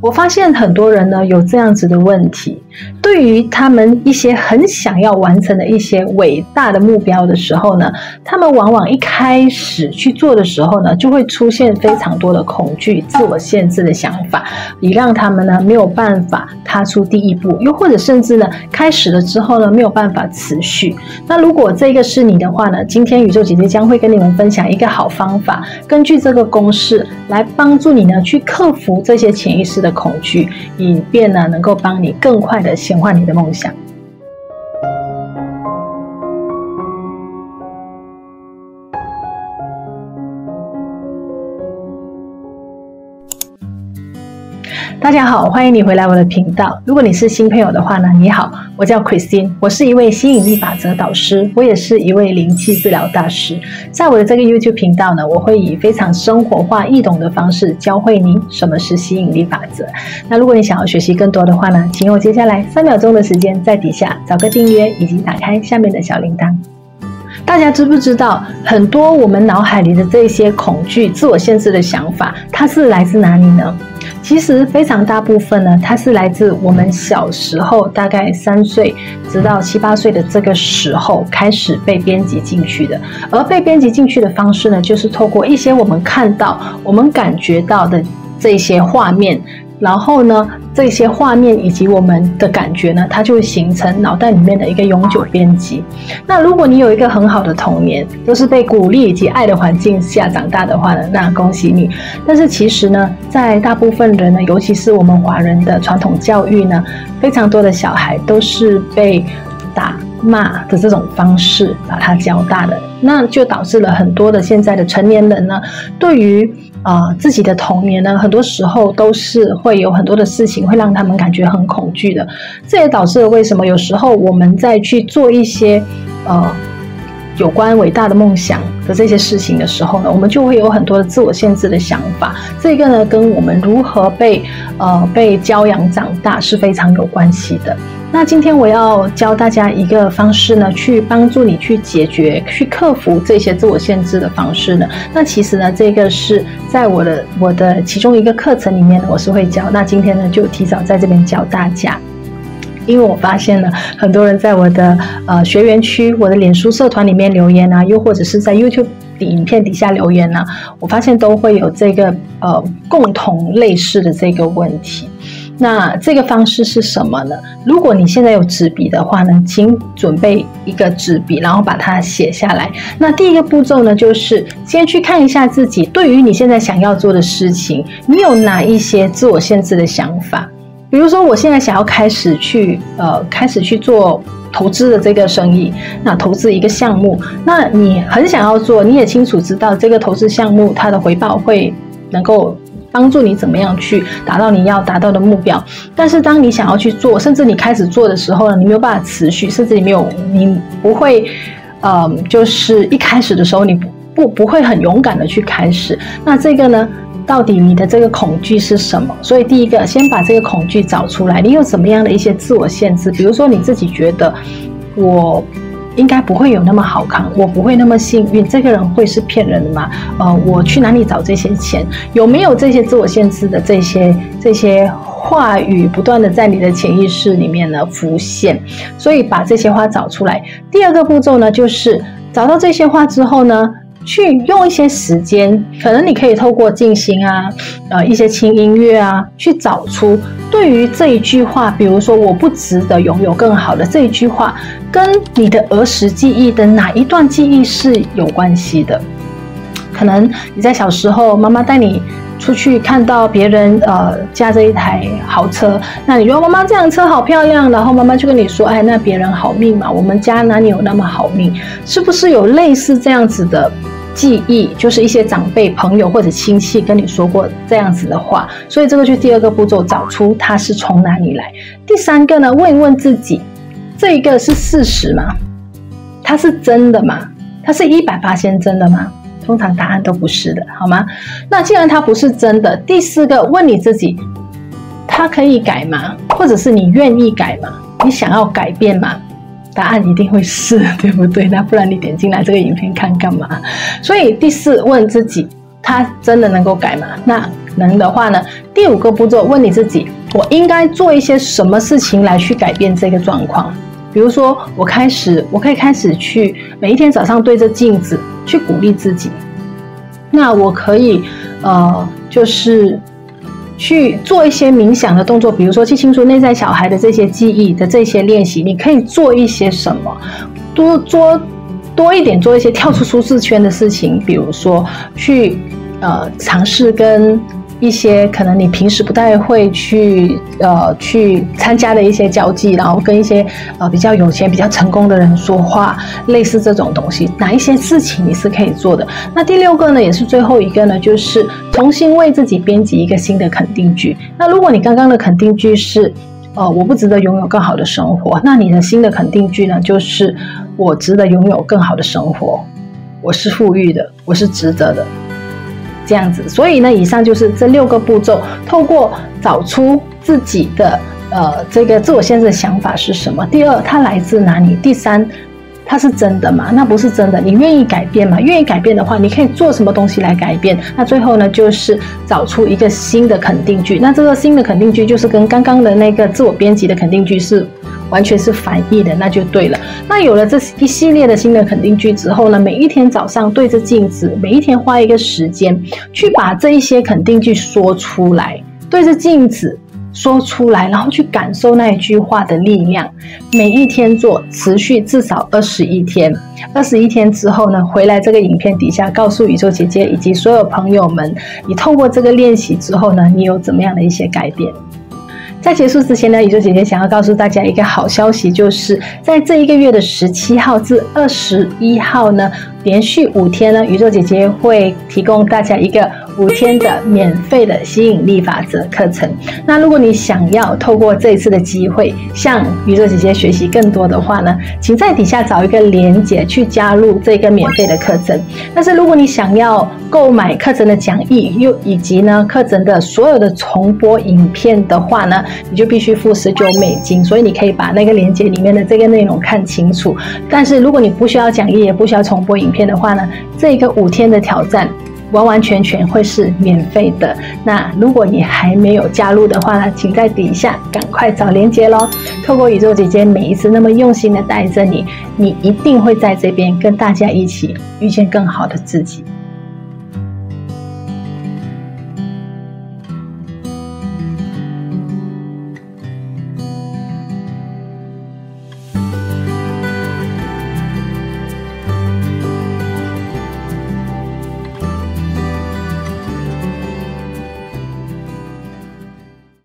我发现很多人呢有这样子的问题，对于他们一些很想要完成的一些伟大的目标的时候呢，他们往往一开始去做的时候呢，就会出现非常多的恐惧、自我限制的想法，以让他们呢没有办法踏出第一步，又或者甚至呢开始了之后呢没有办法持续。那如果这个是你的话呢，今天宇宙姐姐将会跟你们分享一个好方法，根据这个公式来帮助你呢去克服这些潜意识的。恐惧，以便呢能够帮你更快的显化你的梦想。大家好，欢迎你回来我的频道。如果你是新朋友的话呢，你好，我叫 Christine，我是一位吸引力法则导师，我也是一位灵气治疗大师。在我的这个 YouTube 频道呢，我会以非常生活化、易懂的方式教会你什么是吸引力法则。那如果你想要学习更多的话呢，请用接下来三秒钟的时间，在底下找个订阅，以及打开下面的小铃铛。大家知不知道，很多我们脑海里的这些恐惧、自我限制的想法，它是来自哪里呢？其实非常大部分呢，它是来自我们小时候，大概三岁直到七八岁的这个时候开始被编辑进去的。而被编辑进去的方式呢，就是透过一些我们看到、我们感觉到的这些画面。然后呢，这些画面以及我们的感觉呢，它就会形成脑袋里面的一个永久编辑。那如果你有一个很好的童年，都是被鼓励以及爱的环境下长大的话呢，那恭喜你。但是其实呢，在大部分人呢，尤其是我们华人的传统教育呢，非常多的小孩都是被打骂的这种方式把他教大的，那就导致了很多的现在的成年人呢，对于。啊、自己的童年呢，很多时候都是会有很多的事情会让他们感觉很恐惧的。这也导致了为什么有时候我们在去做一些呃有关伟大的梦想的这些事情的时候呢，我们就会有很多的自我限制的想法。这个呢，跟我们如何被呃被教养长大是非常有关系的。那今天我要教大家一个方式呢，去帮助你去解决、去克服这些自我限制的方式呢。那其实呢，这个是在我的我的其中一个课程里面，我是会教。那今天呢，就提早在这边教大家，因为我发现了很多人在我的呃学员区、我的脸书社团里面留言啊，又或者是在 YouTube 影片底下留言啊，我发现都会有这个呃共同类似的这个问题。那这个方式是什么呢？如果你现在有纸笔的话呢，请准备一个纸笔，然后把它写下来。那第一个步骤呢，就是先去看一下自己对于你现在想要做的事情，你有哪一些自我限制的想法？比如说，我现在想要开始去呃，开始去做投资的这个生意，那投资一个项目，那你很想要做，你也清楚知道这个投资项目它的回报会能够。帮助你怎么样去达到你要达到的目标，但是当你想要去做，甚至你开始做的时候呢，你没有办法持续，甚至你没有，你不会，呃，就是一开始的时候你不不不会很勇敢的去开始。那这个呢，到底你的这个恐惧是什么？所以第一个，先把这个恐惧找出来，你有什么样的一些自我限制？比如说你自己觉得我。应该不会有那么好看，我不会那么幸运。这个人会是骗人的吗？呃，我去哪里找这些钱？有没有这些自我限制的这些这些话语不断的在你的潜意识里面呢浮现？所以把这些话找出来。第二个步骤呢，就是找到这些话之后呢，去用一些时间，可能你可以透过静心啊，呃，一些轻音乐啊，去找出对于这一句话，比如说“我不值得拥有更好的”这一句话，跟你的儿时记忆的哪一段记忆是有关系的？可能你在小时候，妈妈带你出去，看到别人呃驾着一台豪车，那你觉得妈妈这辆车好漂亮，然后妈妈就跟你说：“哎，那别人好命嘛，我们家哪里有那么好命？”是不是有类似这样子的？记忆就是一些长辈、朋友或者亲戚跟你说过这样子的话，所以这个就是第二个步骤，找出它是从哪里来。第三个呢，问一问自己，这一个是事实吗？它是真的吗？它是一百八千真的吗？通常答案都不是的，好吗？那既然它不是真的，第四个问你自己，它可以改吗？或者是你愿意改吗？你想要改变吗？答案一定会是，对不对？那不然你点进来这个影片看干嘛？所以第四，问自己，他真的能够改吗？那能的话呢，第五个步骤，问你自己，我应该做一些什么事情来去改变这个状况？比如说，我开始，我可以开始去每一天早上对着镜子去鼓励自己。那我可以，呃，就是去做一些冥想的动作，比如说去清除内在小孩的这些记忆的这些练习。你可以做一些什么？多做多一点，做一些跳出舒适圈的事情，比如说去呃尝试跟。一些可能你平时不太会去呃去参加的一些交际，然后跟一些呃比较有钱、比较成功的人说话，类似这种东西，哪一些事情你是可以做的？那第六个呢，也是最后一个呢，就是重新为自己编辑一个新的肯定句。那如果你刚刚的肯定句是呃我不值得拥有更好的生活，那你的新的肯定句呢，就是我值得拥有更好的生活，我是富裕的，我是值得的。这样子，所以呢，以上就是这六个步骤，透过找出自己的呃这个自我限制的想法是什么。第二，它来自哪里？第三，它是真的吗？那不是真的，你愿意改变吗？愿意改变的话，你可以做什么东西来改变？那最后呢，就是找出一个新的肯定句。那这个新的肯定句就是跟刚刚的那个自我编辑的肯定句是。完全是反义的，那就对了。那有了这一系列的新的肯定句之后呢，每一天早上对着镜子，每一天花一个时间去把这一些肯定句说出来，对着镜子说出来，然后去感受那一句话的力量。每一天做，持续至少二十一天。二十一天之后呢，回来这个影片底下告诉宇宙姐姐以及所有朋友们，你透过这个练习之后呢，你有怎么样的一些改变？在结束之前呢，宇宙姐姐想要告诉大家一个好消息，就是在这一个月的十七号至二十一号呢，连续五天呢，宇宙姐姐会提供大家一个五天的免费的吸引力法则课程。那如果你想要透过这一次的机会向宇宙姐姐学习更多的话呢，请在底下找一个链接去加入这个免费的课程。但是如果你想要购买课程的讲义，又以及呢课程的所有的重播影片的话呢，你就必须付十九美金。所以你可以把那个链接里面的这个内容看清楚。但是如果你不需要讲义，也不需要重播影片的话呢，这个五天的挑战。完完全全会是免费的。那如果你还没有加入的话呢，请在底下赶快找链接喽。透过宇宙姐姐每一次那么用心的带着你，你一定会在这边跟大家一起遇见更好的自己。